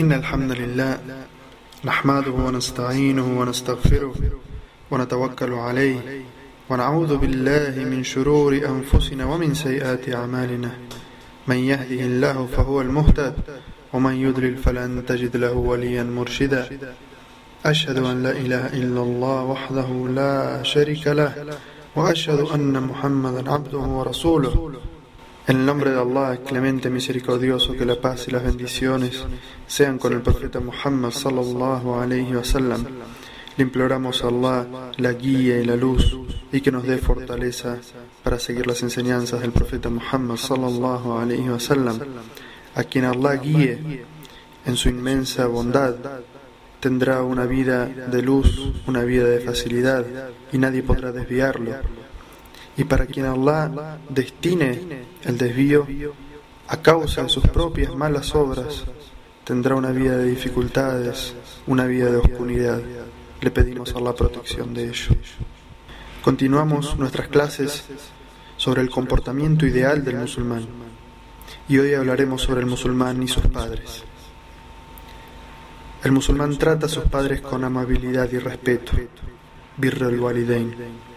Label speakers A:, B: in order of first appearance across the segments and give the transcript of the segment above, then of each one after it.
A: إن الحمد لله نحمده ونستعينه ونستغفره ونتوكل عليه ونعوذ بالله من شرور أنفسنا ومن سيئات أعمالنا. من يهده الله فهو المهتد ومن يضلل فلن تجد له وليا مرشدا. أشهد أن لا إله إلا الله وحده لا شريك له وأشهد أن محمدا عبده ورسوله. En el nombre de Allah, clemente misericordioso, que la paz y las bendiciones sean con el profeta Muhammad sallallahu alayhi wa sallam. Le imploramos a Allah la guía y la luz y que nos dé fortaleza para seguir las enseñanzas del profeta Muhammad sallallahu alayhi wa sallam. A quien Allah guíe en su inmensa bondad tendrá una vida de luz, una vida de facilidad y nadie podrá desviarlo y para quien Allah destine el desvío a causa de sus propias malas obras, tendrá una vida de dificultades, una vida de oscuridad. Le pedimos a la protección de ello. Continuamos nuestras clases sobre el comportamiento ideal del musulmán y hoy hablaremos sobre el musulmán y sus padres. El musulmán trata a sus padres con amabilidad y respeto. Birrul walidain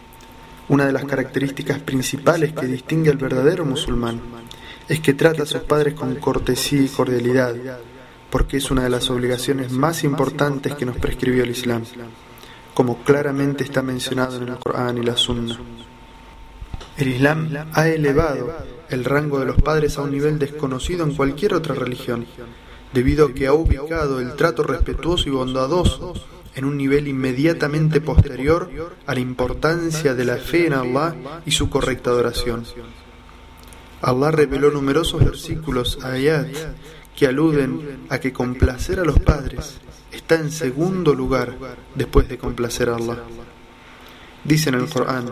A: una de las características principales que distingue al verdadero musulmán es que trata a sus padres con cortesía y cordialidad, porque es una de las obligaciones más importantes que nos prescribió el Islam, como claramente está mencionado en el Corán y la Sunna. El Islam ha elevado el rango de los padres a un nivel desconocido en cualquier otra religión, debido a que ha ubicado el trato respetuoso y bondadoso en un nivel inmediatamente posterior a la importancia de la fe en Allah y su correcta adoración. Allah reveló numerosos versículos ayat que aluden a que complacer a los padres está en segundo lugar después de complacer a Allah. Dice en el Corán: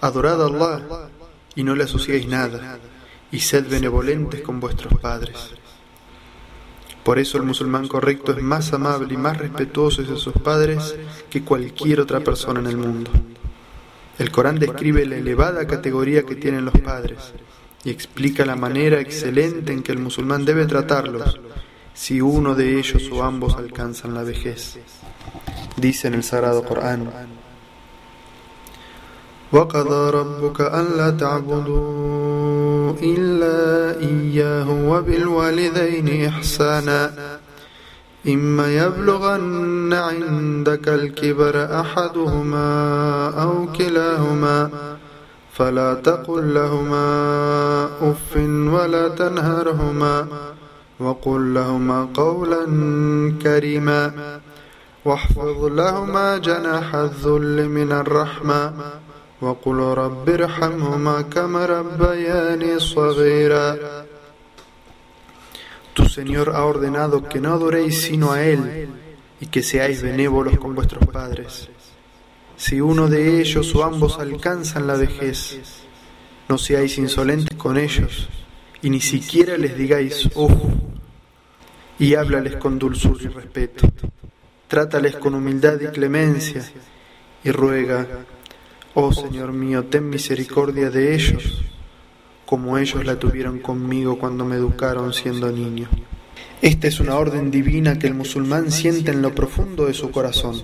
A: Adorad a Allah y no le asociéis nada, y sed benevolentes con vuestros padres. Por eso el musulmán correcto es más amable y más respetuoso de sus padres que cualquier otra persona en el mundo. El Corán describe la elevada categoría que tienen los padres y explica la manera excelente en que el musulmán debe tratarlos si uno de ellos o ambos alcanzan la vejez. Dice en el Sagrado Corán, وقضى ربك ألا تعبدوا إلا إياه وبالوالدين إحسانا. إما يبلغن عندك الكبر أحدهما أو كلاهما فلا تقل لهما أف ولا تنهرهما وقل لهما قولا كريما واحفظ لهما جناح الذل من الرحمة Tu Señor ha ordenado que no adoréis sino a Él y que seáis benévolos con vuestros padres. Si uno de ellos o ambos alcanzan la vejez, no seáis insolentes con ellos y ni siquiera les digáis ojo y háblales con dulzura y respeto. Trátales con humildad y clemencia y ruega Oh Señor mío, ten misericordia de ellos, como ellos la tuvieron conmigo cuando me educaron siendo niño. Esta es una orden divina que el musulmán siente en lo profundo de su corazón.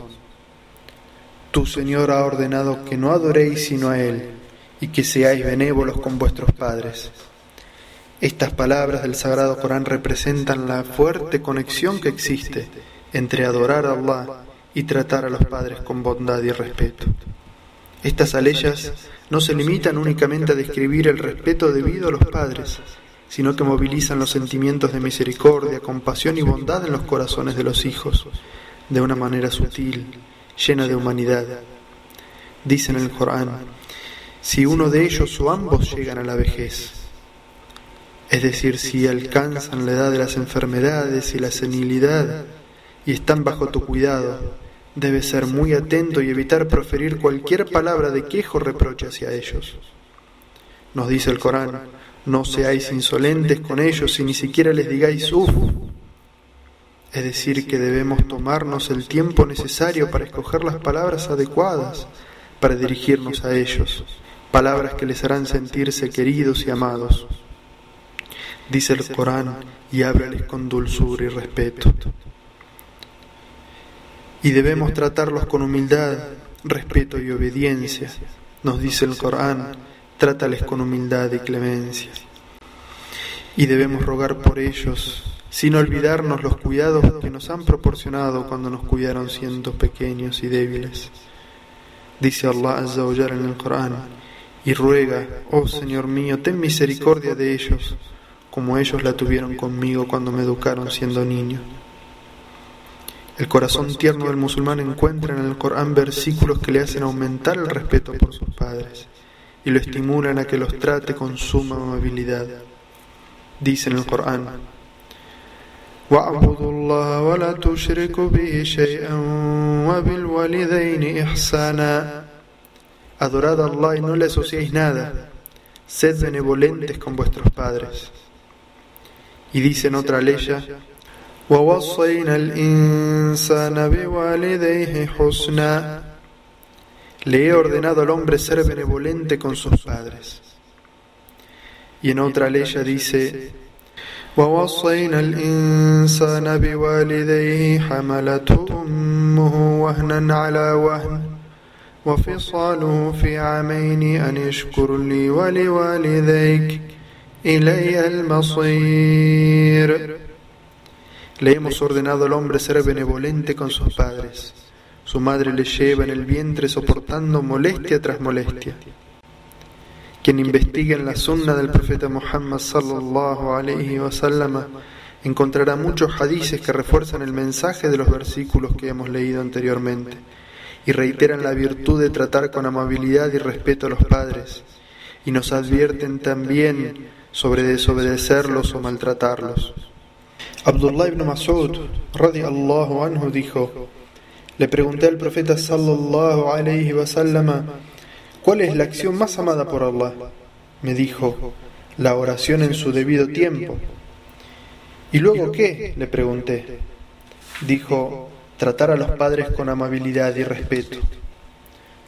A: Tu Señor ha ordenado que no adoréis sino a Él y que seáis benévolos con vuestros padres. Estas palabras del Sagrado Corán representan la fuerte conexión que existe entre adorar a Allah y tratar a los padres con bondad y respeto. Estas aleyas no se limitan únicamente a describir el respeto debido a los padres, sino que movilizan los sentimientos de misericordia, compasión y bondad en los corazones de los hijos, de una manera sutil, llena de humanidad. Dice en el Corán, si uno de ellos o ambos llegan a la vejez, es decir, si alcanzan la edad de las enfermedades y la senilidad y están bajo tu cuidado, Debe ser muy atento y evitar proferir cualquier palabra de quejo o reproche hacia ellos. Nos dice el Corán, no seáis insolentes con ellos y ni siquiera les digáis uff. Es decir, que debemos tomarnos el tiempo necesario para escoger las palabras adecuadas, para dirigirnos a ellos, palabras que les harán sentirse queridos y amados. Dice el Corán, y háblales con dulzura y respeto. Y debemos tratarlos con humildad, respeto y obediencia. Nos dice el Corán, trátales con humildad y clemencia. Y debemos rogar por ellos, sin olvidarnos los cuidados que nos han proporcionado cuando nos cuidaron siendo pequeños y débiles. Dice Allah Azza en el Corán, y ruega, oh Señor mío, ten misericordia de ellos, como ellos la tuvieron conmigo cuando me educaron siendo niño. El corazón tierno del musulmán encuentra en el Corán versículos que le hacen aumentar el respeto por sus padres y lo estimulan a que los trate con suma amabilidad. Dice en el Corán, Adorad a Allah y no le asociéis nada. Sed benevolentes con vuestros padres. Y dice en otra ley, Le he ordenado al hombre ser benevolente con sus padres. Y en otra ley dice, ووصينا الإنسان بوالديه حملته أمه وهنا على وهن وفصاله في عامين أن يشكر لي ولوالديك إلي المصير le hemos ordenado al hombre ser benevolente con sus padres. Su madre le lleva en el vientre soportando molestia tras molestia. Quien investigue en la sunna del profeta Muhammad sallallahu alayhi wa encontrará muchos hadices que refuerzan el mensaje de los versículos que hemos leído anteriormente y reiteran la virtud de tratar con amabilidad y respeto a los padres y nos advierten también sobre desobedecerlos o maltratarlos. Abdullah ibn Mas'ud radiallahu anhu dijo Le pregunté al profeta sallallahu alayhi wa sallam ¿Cuál es la acción más amada por Allah? Me dijo, la oración en su debido tiempo. ¿Y luego qué? le pregunté. Dijo, tratar a los padres con amabilidad y respeto.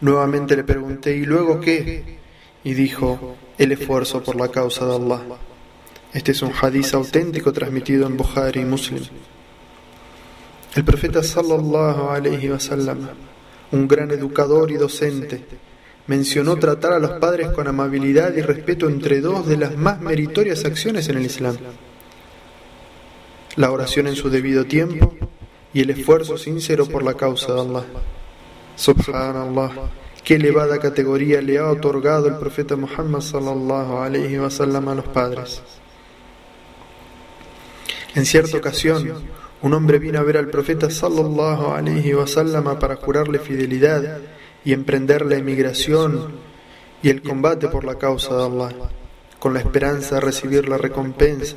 A: Nuevamente le pregunté, ¿y luego qué? Y dijo, el esfuerzo por la causa de Allah. Este es un hadiz auténtico transmitido en Bukhari y Muslim. El profeta sallallahu alayhi wa sallam, un gran educador y docente, mencionó tratar a los padres con amabilidad y respeto entre dos de las más meritorias acciones en el Islam. La oración en su debido tiempo y el esfuerzo sincero por la causa de Allah. Subhanallah, qué elevada categoría le ha otorgado el profeta Muhammad sallallahu alayhi wa sallam a los padres. En cierta ocasión, un hombre vino a ver al profeta sallallahu alayhi wa sallam para jurarle fidelidad y emprender la emigración y el combate por la causa de Allah, con la esperanza de recibir la recompensa.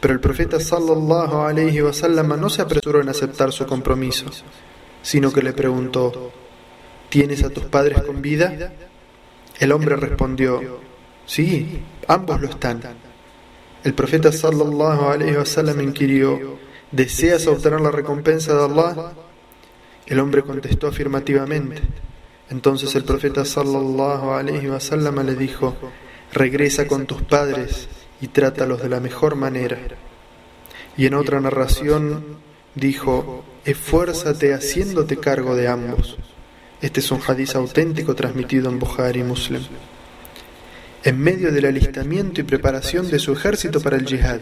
A: Pero el profeta sallallahu alayhi wa sallam no se apresuró en aceptar su compromiso, sino que le preguntó: ¿Tienes a tus padres con vida? El hombre respondió: Sí, ambos lo están. El profeta sallallahu alayhi wa sallam inquirió: ¿Deseas obtener la recompensa de Allah? El hombre contestó afirmativamente. Entonces el profeta sallallahu alaihi wasallam le dijo: "Regresa con tus padres y trátalos de la mejor manera." Y en otra narración dijo: "Esfuérzate haciéndote cargo de ambos." Este es un hadiz auténtico transmitido en Bukhari Muslim. En medio del alistamiento y preparación de su ejército para el jihad,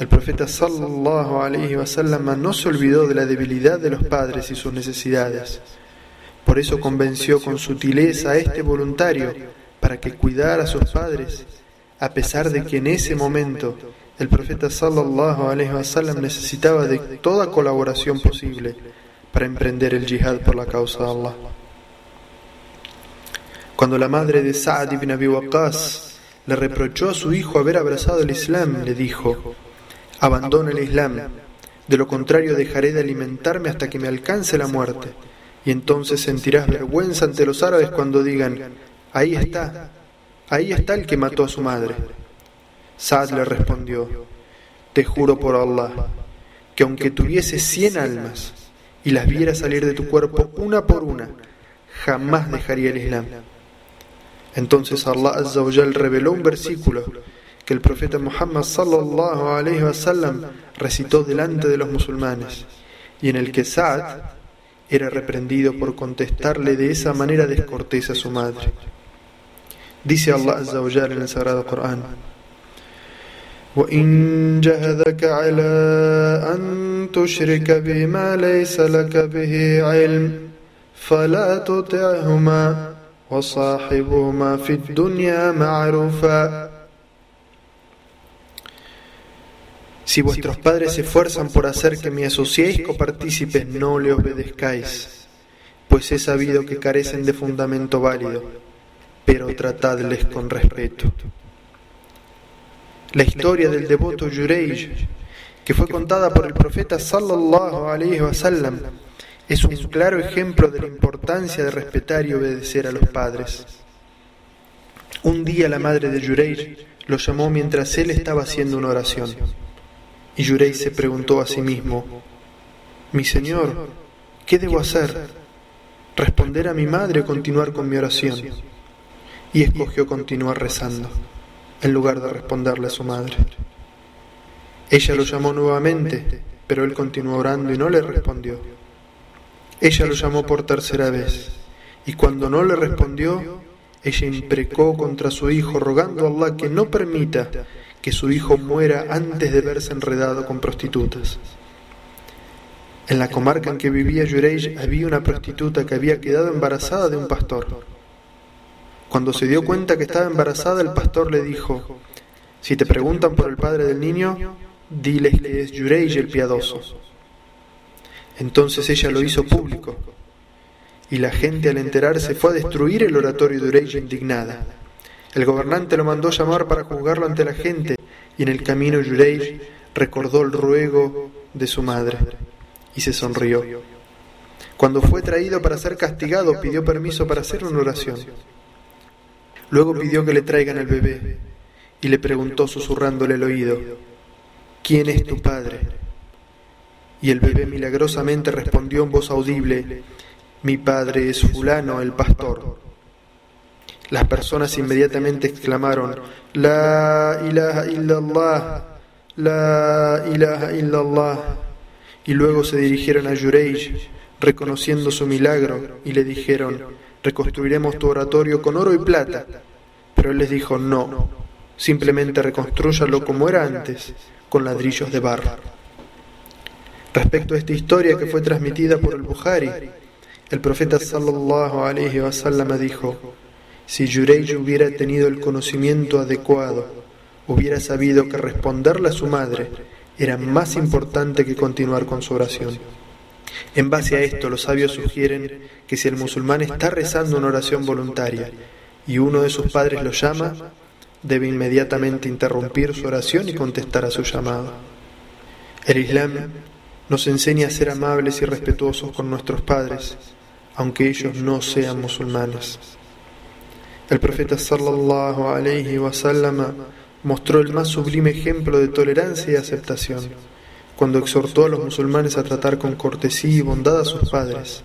A: el profeta sallallahu alaihi wasallam no se olvidó de la debilidad de los padres y sus necesidades. Por eso convenció con sutileza a este voluntario para que cuidara a sus padres, a pesar de que en ese momento el profeta sallallahu alaihi wasallam necesitaba de toda colaboración posible para emprender el jihad por la causa de Allah. Cuando la madre de Sa'd ibn Abi Waqqas le reprochó a su hijo haber abrazado el Islam, le dijo: Abandona el Islam, de lo contrario dejaré de alimentarme hasta que me alcance la muerte, y entonces sentirás vergüenza ante los árabes cuando digan, ahí está, ahí está el que mató a su madre. Saad le respondió, te juro por Allah, que aunque tuviese cien almas y las viera salir de tu cuerpo una por una, jamás dejaría el Islam. Entonces Allah Azza wa reveló un versículo que el profeta Muhammad sallallahu alayhi wa sallam recitó delante de los musulmanes y en el que Sa'd era reprendido por contestarle de esa manera descortés a su madre. Dice Allah Azza wa en el Sagrado Corán: وإن جهدك على أن تشرك بما ليس لك به علم فلا تطعهما وصاحبهما في الدنيا معروفا Si vuestros padres se esfuerzan por hacer que me asociéis copartícipes, no le obedezcáis, pues he sabido que carecen de fundamento válido, pero tratadles con respeto. La historia del devoto Yureij, que fue contada por el profeta sallallahu alaihi wasallam, es un claro ejemplo de la importancia de respetar y obedecer a los padres. Un día la madre de Yureij lo llamó mientras él estaba haciendo una oración. Y Yurei se preguntó a sí mismo, Mi Señor, ¿qué debo hacer? ¿Responder a mi madre o continuar con mi oración? Y escogió continuar rezando, en lugar de responderle a su madre. Ella lo llamó nuevamente, pero él continuó orando y no le respondió. Ella lo llamó por tercera vez, y cuando no le respondió, ella imprecó contra su hijo, rogando a Allah que no permita que su hijo muera antes de verse enredado con prostitutas. En la comarca en que vivía Yurej había una prostituta que había quedado embarazada de un pastor. Cuando se dio cuenta que estaba embarazada, el pastor le dijo, si te preguntan por el padre del niño, diles que es Yurej el piadoso. Entonces ella lo hizo público, y la gente al enterarse fue a destruir el oratorio de Yurej indignada. El gobernante lo mandó llamar para juzgarlo ante la gente, y en el camino Yurei recordó el ruego de su madre y se sonrió. Cuando fue traído para ser castigado, pidió permiso para hacer una oración. Luego pidió que le traigan al bebé y le preguntó susurrándole el oído, ¿quién es tu padre? Y el bebé milagrosamente respondió en voz audible, mi padre es fulano el pastor. Las personas inmediatamente exclamaron, La ilaha illallah, La ilaha illallah. Y luego se dirigieron a Yurej, reconociendo su milagro, y le dijeron, reconstruiremos tu oratorio con oro y plata. Pero él les dijo, no, simplemente reconstrúyalo como era antes, con ladrillos de barro. Respecto a esta historia que fue transmitida por el Bukhari, el profeta sallallahu alaihi wasallam dijo, si Yurej hubiera tenido el conocimiento adecuado, hubiera sabido que responderle a su madre era más importante que continuar con su oración. En base a esto, los sabios sugieren que si el musulmán está rezando una oración voluntaria y uno de sus padres lo llama, debe inmediatamente interrumpir su oración y contestar a su llamado. El Islam nos enseña a ser amables y respetuosos con nuestros padres, aunque ellos no sean musulmanes. El profeta sallallahu alayhi mostró el más sublime ejemplo de tolerancia y aceptación cuando exhortó a los musulmanes a tratar con cortesía y bondad a sus padres,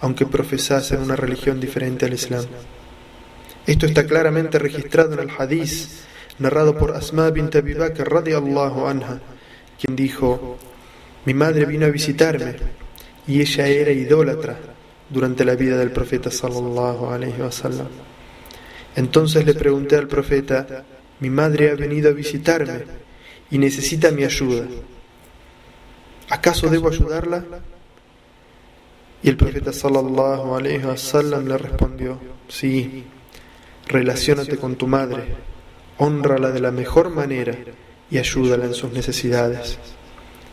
A: aunque profesasen una religión diferente al Islam. Esto está claramente registrado en el hadith narrado por Asma bint Abi Bakr radiyallahu anha, quien dijo: Mi madre vino a visitarme y ella era idólatra durante la vida del profeta sallallahu alayhi wa sallam. Entonces le pregunté al profeta, mi madre ha venido a visitarme y necesita mi ayuda. ¿Acaso debo ayudarla? Y el profeta sallallahu alaihi wasallam le respondió, sí, relaciónate con tu madre, honrala de la mejor manera y ayúdala en sus necesidades.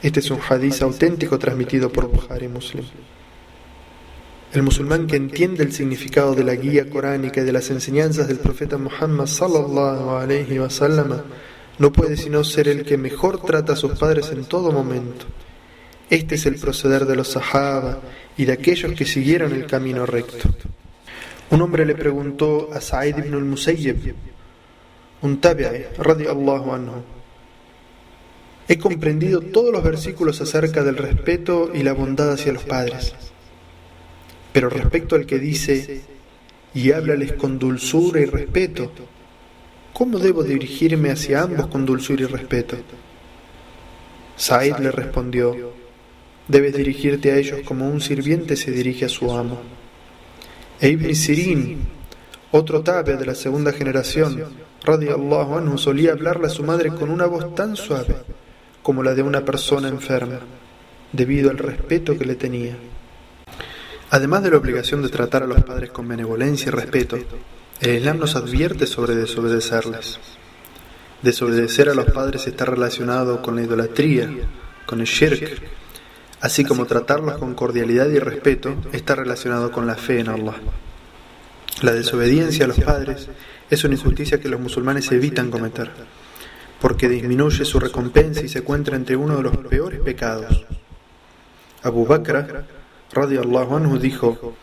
A: Este es un hadiz auténtico transmitido por Bukhari Muslim. El musulmán que entiende el significado de la guía coránica y de las enseñanzas del profeta Muhammad sallallahu alaihi wasallam no puede sino ser el que mejor trata a sus padres en todo momento. Este es el proceder de los sahaba y de aquellos que siguieron el camino recto. Un hombre le preguntó a Sa'id ibn al-Musayyib, un tabi'i, radiallahu anhu, He comprendido todos los versículos acerca del respeto y la bondad hacia los padres. Pero respecto al que dice, y háblales con dulzura y respeto, ¿cómo debo dirigirme hacia ambos con dulzura y respeto? Said le respondió, debes dirigirte a ellos como un sirviente se dirige a su amo. E Ibn Sirin, otro tabe de la segunda generación, radiallahu anhu, solía hablarle a su madre con una voz tan suave como la de una persona enferma, debido al respeto que le tenía. Además de la obligación de tratar a los padres con benevolencia y respeto, el Islam nos advierte sobre desobedecerles. Desobedecer a los padres está relacionado con la idolatría, con el shirk, así como tratarlos con cordialidad y respeto está relacionado con la fe en Allah. La desobediencia a los padres es una injusticia que los musulmanes evitan cometer, porque disminuye su recompensa y se encuentra entre uno de los peores pecados. Abu Bakr radiallahu anhu dijo,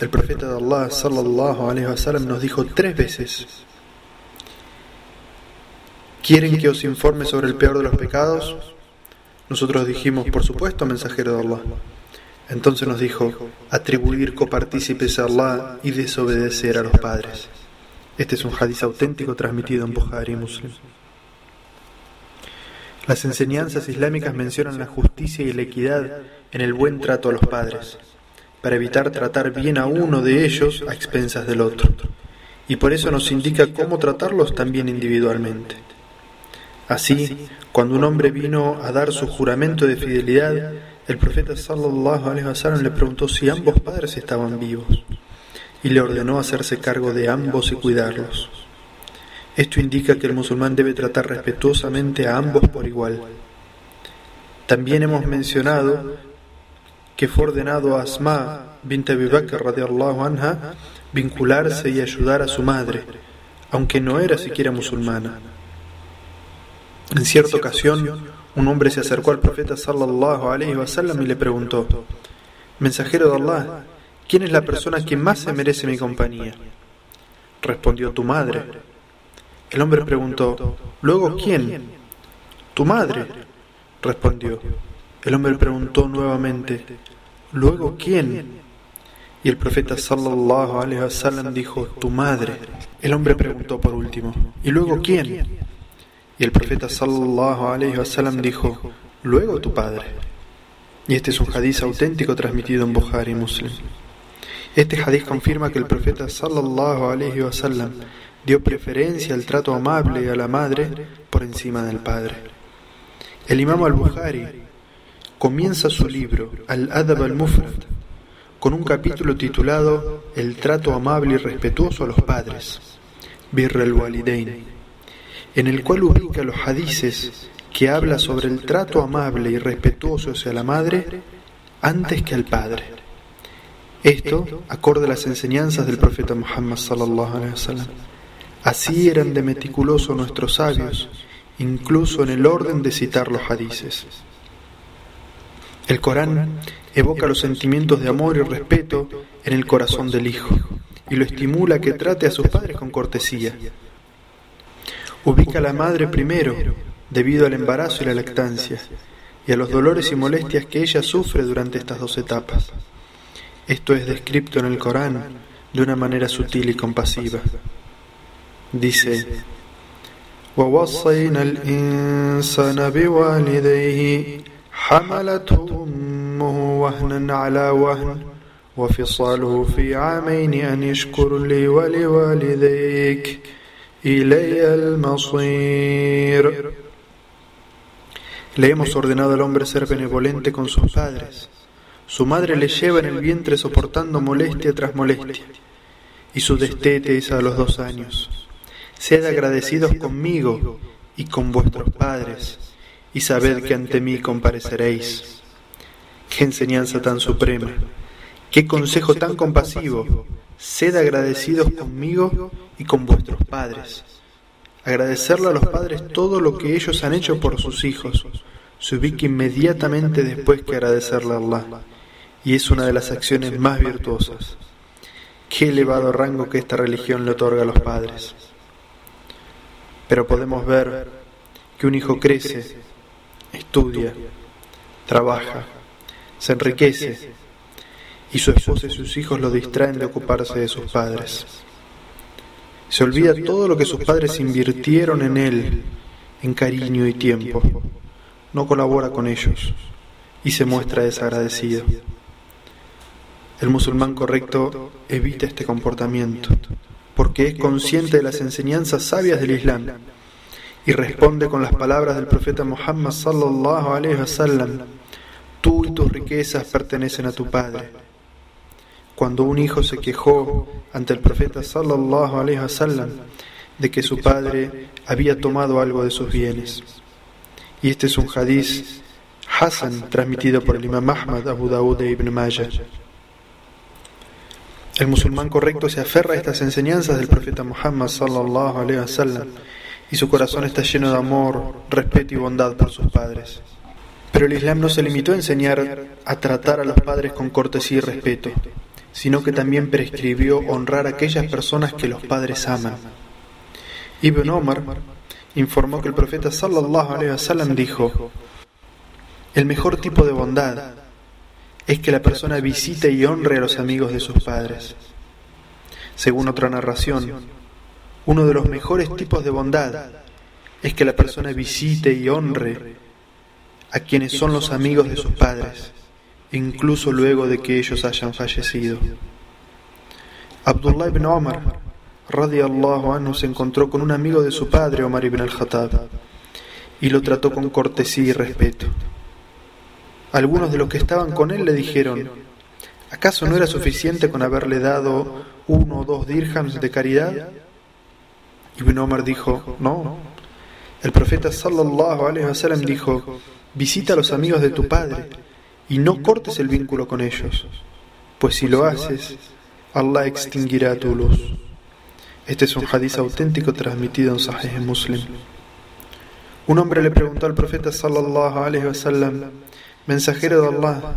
A: el profeta de Allah sallallahu alaihi wasallam nos dijo tres veces, ¿quieren que os informe sobre el peor de los pecados? Nosotros dijimos, por supuesto, mensajero de Allah. Entonces nos dijo, atribuir copartícipes a Allah y desobedecer a los padres. Este es un hadiz auténtico transmitido en Bukhari y Muslim. Las enseñanzas islámicas mencionan la justicia y la equidad en el buen trato a los padres, para evitar tratar bien a uno de ellos a expensas del otro, y por eso nos indica cómo tratarlos también individualmente. Así, cuando un hombre vino a dar su juramento de fidelidad, el profeta sallallahu alaihi le preguntó si ambos padres estaban vivos y le ordenó hacerse cargo de ambos y cuidarlos. Esto indica que el musulmán debe tratar respetuosamente a ambos por igual. También hemos mencionado que fue ordenado a Asma bint Abi Bakr anha vincularse y ayudar a su madre, aunque no era siquiera musulmana. En cierta ocasión, un hombre se acercó al profeta sallallahu alaihi wasallam y le preguntó: Mensajero de Allah, ¿quién es la persona que más se merece mi compañía? Respondió tu madre. El hombre preguntó: ¿Luego quién? Tu madre. Respondió. El hombre preguntó nuevamente: Luego, ¿quién? Y el profeta sallallahu alaihi wasallam dijo, tu madre. El hombre preguntó por último, ¿y luego quién? Y el profeta sallallahu alaihi wasallam dijo, luego tu padre. Y este es un hadiz auténtico transmitido en Bukhari Muslim. Este hadiz confirma que el profeta sallallahu alaihi wasallam dio preferencia al trato amable a la madre por encima del padre. El imam al-Bukhari comienza su libro, Al-Adab al-Mufrad, con un capítulo titulado El trato amable y respetuoso a los padres, Birr al-Walidain, en el cual ubica los hadices que habla sobre el trato amable y respetuoso hacia la madre antes que al padre. Esto acorde a las enseñanzas del profeta Muhammad sallallahu alaihi wasallam. Así eran de meticuloso nuestros sabios, incluso en el orden de citar los hadices. El Corán evoca los sentimientos de amor y respeto en el corazón del hijo y lo estimula a que trate a sus padres con cortesía. Ubica a la madre primero debido al embarazo y la lactancia y a los dolores y molestias que ella sufre durante estas dos etapas. Esto es descrito en el Corán de una manera sutil y compasiva Dice, حملته أمه وهنا على وهن وفصاله في عامين أن يشكر لي ولوالديك إلي المصير Le hemos ordenado al hombre ser benevolente con sus padres. Su madre le lleva en el vientre soportando molestia tras molestia, y su destete es a los dos años. Sed agradecidos conmigo y con vuestros padres, y sabed que ante mí compareceréis. Qué enseñanza tan suprema, qué consejo tan compasivo. Sed agradecidos conmigo y con vuestros padres. Agradecerle a los padres todo lo que ellos han hecho por sus hijos se ubica inmediatamente después que agradecerle a Allah, y es una de las acciones más virtuosas. Qué elevado rango que esta religión le otorga a los padres. Pero podemos ver que un hijo crece estudia, trabaja, se enriquece y su esposa y sus hijos lo distraen de ocuparse de sus padres. Se olvida todo lo que sus padres invirtieron en él, en cariño y tiempo. No colabora con ellos y se muestra desagradecido. El musulmán correcto evita este comportamiento porque es consciente de las enseñanzas sabias del Islam y responde con las palabras del profeta Muhammad sallallahu alaihi wasallam: Tú y tus riquezas pertenecen a tu padre. Cuando un hijo se quejó ante el profeta sallallahu alaihi wasallam de que su padre había tomado algo de sus bienes. Y este es un hadiz Hassan transmitido por el Imam Ahmad Abu Dawud e Ibn Majah. El musulmán correcto se aferra a estas enseñanzas del profeta Muhammad sallallahu alaihi wasallam y su corazón está lleno de amor, respeto y bondad por sus padres. Pero el Islam no se limitó a enseñar a tratar a los padres con cortesía y respeto, sino que también prescribió honrar a aquellas personas que los padres aman. Ibn Omar informó que el profeta sallallahu alaihi wasallam dijo: El mejor tipo de bondad es que la persona visite y honre a los amigos de sus padres. Según otra narración, uno de los mejores tipos de bondad es que la persona visite y honre a quienes son los amigos de sus padres, incluso luego de que ellos hayan fallecido. Abdullah ibn Omar, radiallahu anhu, se encontró con un amigo de su padre, Omar ibn al-Khattab, y lo trató con cortesía y respeto. Algunos de los que estaban con él le dijeron, ¿acaso no era suficiente con haberle dado uno o dos dirhams de caridad? Ibn Omar dijo, no. El profeta sallallahu alaihi wasallam dijo, visita a los amigos de tu padre y no cortes el vínculo con ellos, pues si lo haces, Allah extinguirá tu luz. Este es un hadiz auténtico transmitido en Sahih Muslim. Un hombre le preguntó al profeta sallallahu alaihi wasallam, Mensajero de Allah,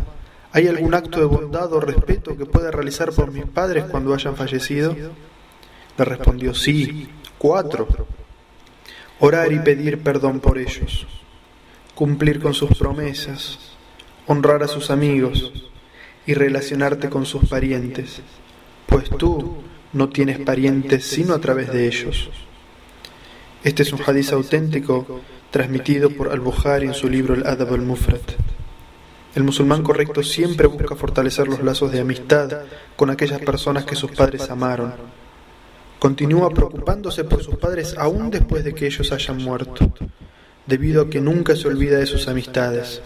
A: ¿hay algún acto de bondad o respeto que pueda realizar por mis padres cuando hayan fallecido? Le respondió, sí, cuatro. Orar y pedir perdón por ellos, cumplir con sus promesas, honrar a sus amigos y relacionarte con sus parientes, pues tú no tienes parientes sino a través de ellos. Este es un hadiz auténtico transmitido por Al-Bukhari en su libro El Adab al-Mufrat. El musulmán correcto siempre busca fortalecer los lazos de amistad con aquellas personas que sus padres amaron. Continúa preocupándose por sus padres aún después de que ellos hayan muerto, debido a que nunca se olvida de sus amistades.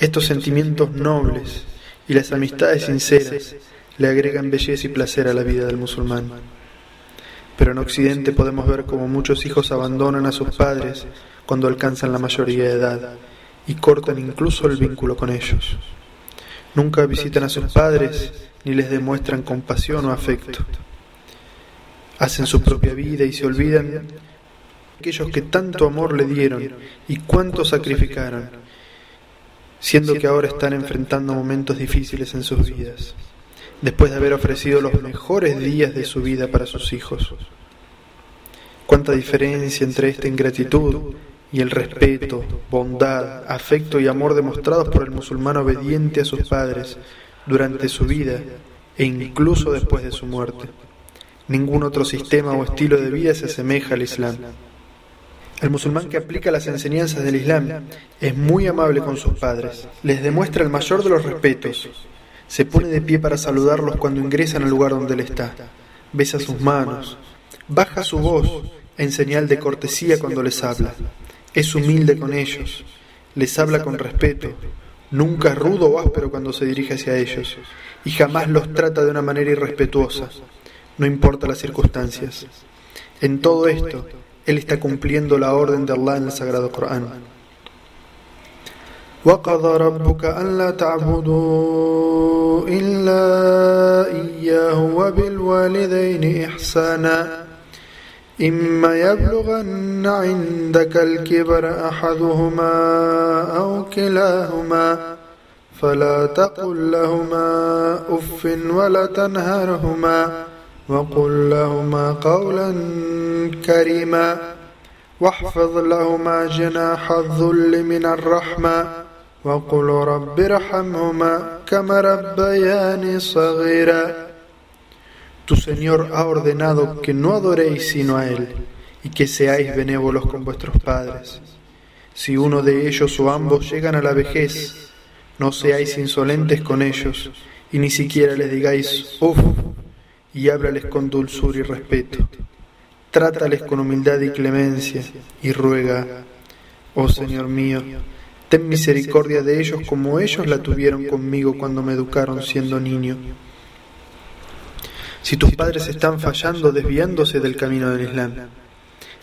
A: Estos sentimientos nobles y las amistades sinceras le agregan belleza y placer a la vida del musulmán. Pero en Occidente podemos ver cómo muchos hijos abandonan a sus padres cuando alcanzan la mayoría de edad y cortan incluso el vínculo con ellos. Nunca visitan a sus padres ni les demuestran compasión o afecto. Hacen su propia vida y se olvidan de aquellos que tanto amor le dieron y cuánto sacrificaron, siendo que ahora están enfrentando momentos difíciles en sus vidas, después de haber ofrecido los mejores días de su vida para sus hijos. Cuánta diferencia entre esta ingratitud y el respeto, bondad, afecto y amor demostrados por el musulmán obediente a sus padres durante su vida e incluso después de su muerte. Ningún otro sistema o estilo de vida se asemeja al Islam. El musulmán que aplica las enseñanzas del Islam es muy amable con sus padres, les demuestra el mayor de los respetos, se pone de pie para saludarlos cuando ingresan al lugar donde él está, besa sus manos, baja su voz en señal de cortesía cuando les habla, es humilde con ellos, les habla con respeto, nunca es rudo o áspero cuando se dirige hacia ellos, y jamás los trata de una manera irrespetuosa, no importa las circunstancias. En todo esto, Él está cumpliendo la orden de Allah en el Sagrado Corán. إما يبلغن عندك الكبر أحدهما أو كلاهما فلا تقل لهما أف ولا تنهرهما وقل لهما قولا كريما واحفظ لهما جناح الذل من الرحمة وقل رب ارحمهما كما ربياني صغيرا Tu Señor ha ordenado que no adoréis sino a Él y que seáis benévolos con vuestros padres. Si uno de ellos o ambos llegan a la vejez, no seáis insolentes con ellos y ni siquiera les digáis uff y háblales con dulzura y respeto. Trátales con humildad y clemencia y ruega, oh Señor mío, ten misericordia de ellos como ellos la tuvieron conmigo cuando me educaron siendo niño. Si tus padres están fallando desviándose del camino del Islam,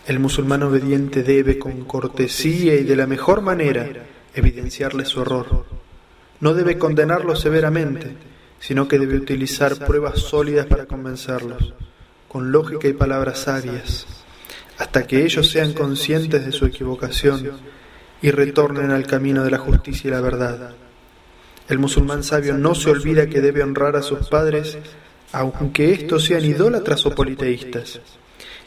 A: el musulmán obediente debe con cortesía y de la mejor manera evidenciarles su error. No debe condenarlos severamente, sino que debe utilizar pruebas sólidas para convencerlos, con lógica y palabras sabias, hasta que ellos sean conscientes de su equivocación y retornen al camino de la justicia y la verdad. El musulmán sabio no se olvida que debe honrar a sus padres, aunque estos sean idólatras o politeístas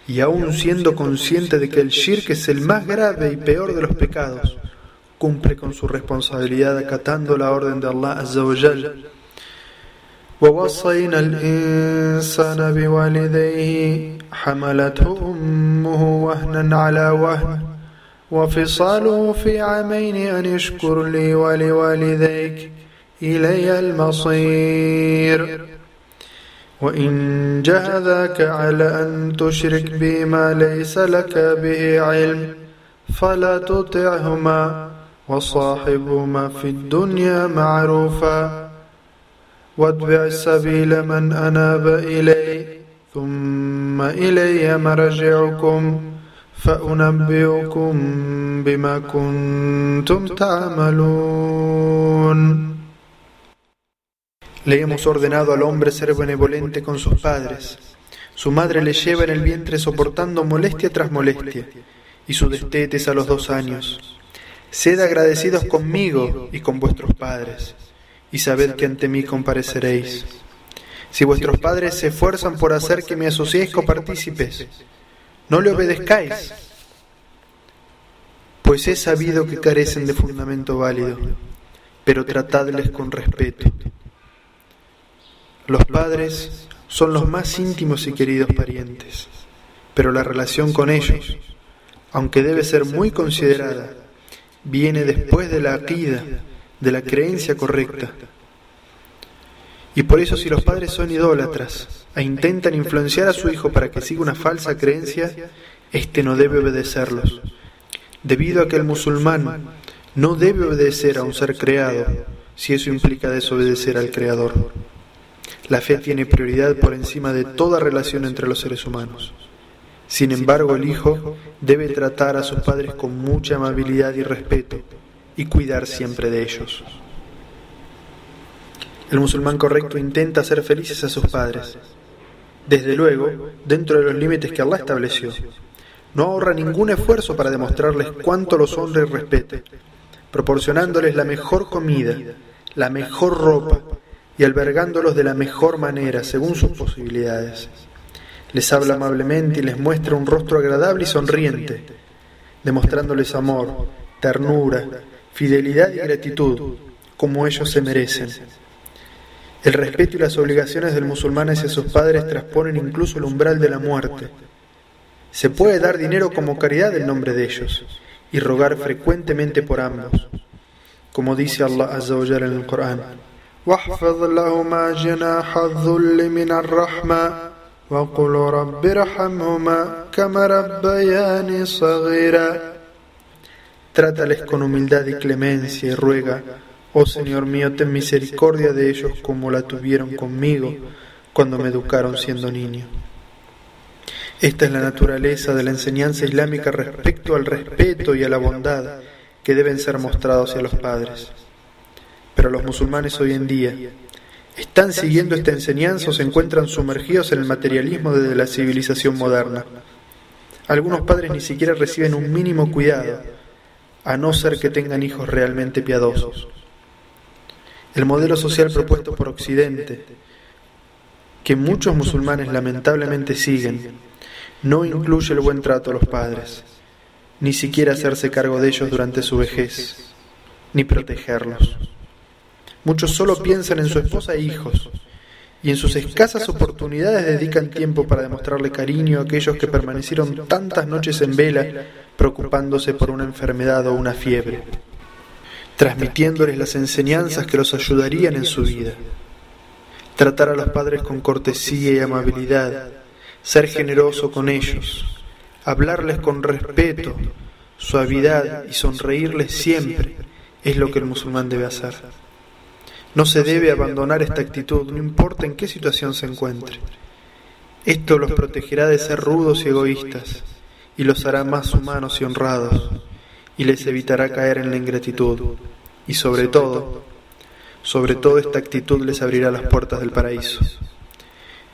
A: y aún siendo consciente de que el shirk es el más grave y peor de los pecados, cumple con su responsabilidad acatando la orden de Allah Azza wa Jal. ووصينا الإنسان بوالديه حملته أمه وهنا على وهن وفصاله في عامين أن اشكر لي ولوالديك إلي المصير وإن جاهداك على أن تشرك بي ما ليس لك به علم فلا تطعهما وصاحبهما في الدنيا معروفا. واتبع سبيل من أناب إلي ثم إلي مرجعكم فأنبئكم بما كنتم تعملون. Le hemos ordenado al hombre ser benevolente con sus padres. Su madre le lleva en el vientre soportando molestia tras molestia, y su destetes a los dos años. Sed agradecidos conmigo y con vuestros padres, y sabed que ante mí compareceréis. Si vuestros padres se esfuerzan por hacer que me asociéis copartícipes, no le obedezcáis, pues he sabido que carecen de fundamento válido, pero tratadles con respeto los padres son los más íntimos y queridos parientes, pero la relación con ellos, aunque debe ser muy considerada, viene después de la aqida, de la creencia correcta. Y por eso si los padres son idólatras e intentan influenciar a su hijo para que siga una falsa creencia, éste no debe obedecerlos, debido a que el musulmán no debe obedecer a un ser creado si eso implica desobedecer al Creador. La fe tiene prioridad por encima de toda relación entre los seres humanos. Sin embargo, el hijo debe tratar a sus padres con mucha amabilidad y respeto y cuidar siempre de ellos. El musulmán correcto intenta hacer felices a sus padres, desde luego dentro de los límites que Allah estableció. No ahorra ningún esfuerzo para demostrarles cuánto los honra y respete, proporcionándoles la mejor comida, la mejor ropa y albergándolos de la mejor manera, según sus posibilidades. Les habla amablemente y les muestra un rostro agradable y sonriente, demostrándoles amor, ternura, fidelidad y gratitud, como ellos se merecen. El respeto y las obligaciones del musulmán hacia sus padres trasponen incluso el umbral de la muerte. Se puede dar dinero como caridad en nombre de ellos y rogar frecuentemente por ambos, como dice Allah Azza en el Corán. واحفظ لهما جناح الذل من الرحمة وقل رب ارحمهما كما ربياني صغيرا Trátales con humildad y clemencia y ruega, oh Señor mío, ten misericordia de ellos como la tuvieron conmigo cuando me educaron siendo niño. Esta es la naturaleza de la enseñanza islámica respecto al respeto y a la bondad que deben ser mostrados hacia los padres. Pero los musulmanes hoy en día están siguiendo esta enseñanza o se encuentran sumergidos en el materialismo de la civilización moderna. Algunos padres ni siquiera reciben un mínimo cuidado, a no ser que tengan hijos realmente piadosos. El modelo social propuesto por Occidente, que muchos musulmanes lamentablemente siguen, no incluye el buen trato a los padres, ni siquiera hacerse cargo de ellos durante su vejez ni protegerlos. Muchos solo piensan en su esposa e hijos, y en sus escasas oportunidades dedican tiempo para demostrarle cariño a aquellos que permanecieron tantas noches en vela preocupándose por una enfermedad o una fiebre, transmitiéndoles las enseñanzas que los ayudarían en su vida. Tratar a los padres con cortesía y amabilidad, ser generoso con ellos, hablarles con respeto, suavidad y sonreírles siempre es lo que el musulmán debe hacer. No se debe abandonar esta actitud, no importa en qué situación se encuentre. Esto los protegerá de ser rudos y egoístas, y los hará más humanos y honrados, y les evitará caer en la ingratitud, y sobre todo, sobre todo esta actitud les abrirá las puertas del paraíso.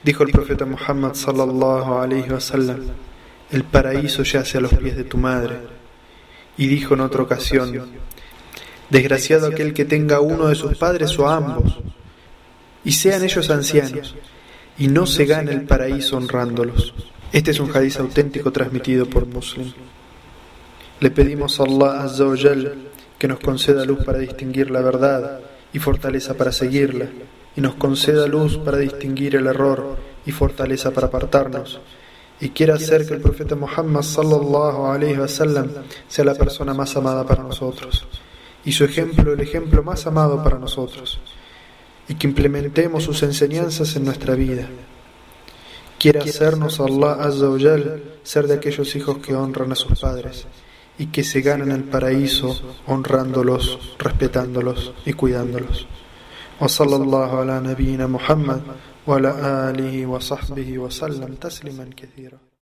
A: Dijo el profeta Muhammad sallallahu alaihi wasallam, el paraíso yace a los pies de tu madre. Y dijo en otra ocasión, Desgraciado aquel que tenga uno de sus padres o ambos, y sean ellos ancianos, y no se gane el paraíso honrándolos. Este es un hadiz auténtico transmitido por Muslim. Le pedimos a Allah Azza que nos conceda luz para distinguir la verdad y fortaleza para seguirla, y nos conceda luz para distinguir el error y fortaleza para apartarnos, y quiera hacer que el profeta Muhammad sallallahu alaihi wasallam sea la persona más amada para nosotros y su ejemplo el ejemplo más amado para nosotros, y que implementemos sus enseñanzas en nuestra vida. Quiere hacernos Allah Azza wa ser de aquellos hijos que honran a sus padres y que se ganan el paraíso honrándolos, respetándolos y cuidándolos. وصلى الله على نبينا محمد وعلى آله وصحبه وسلم تسليما كثيرا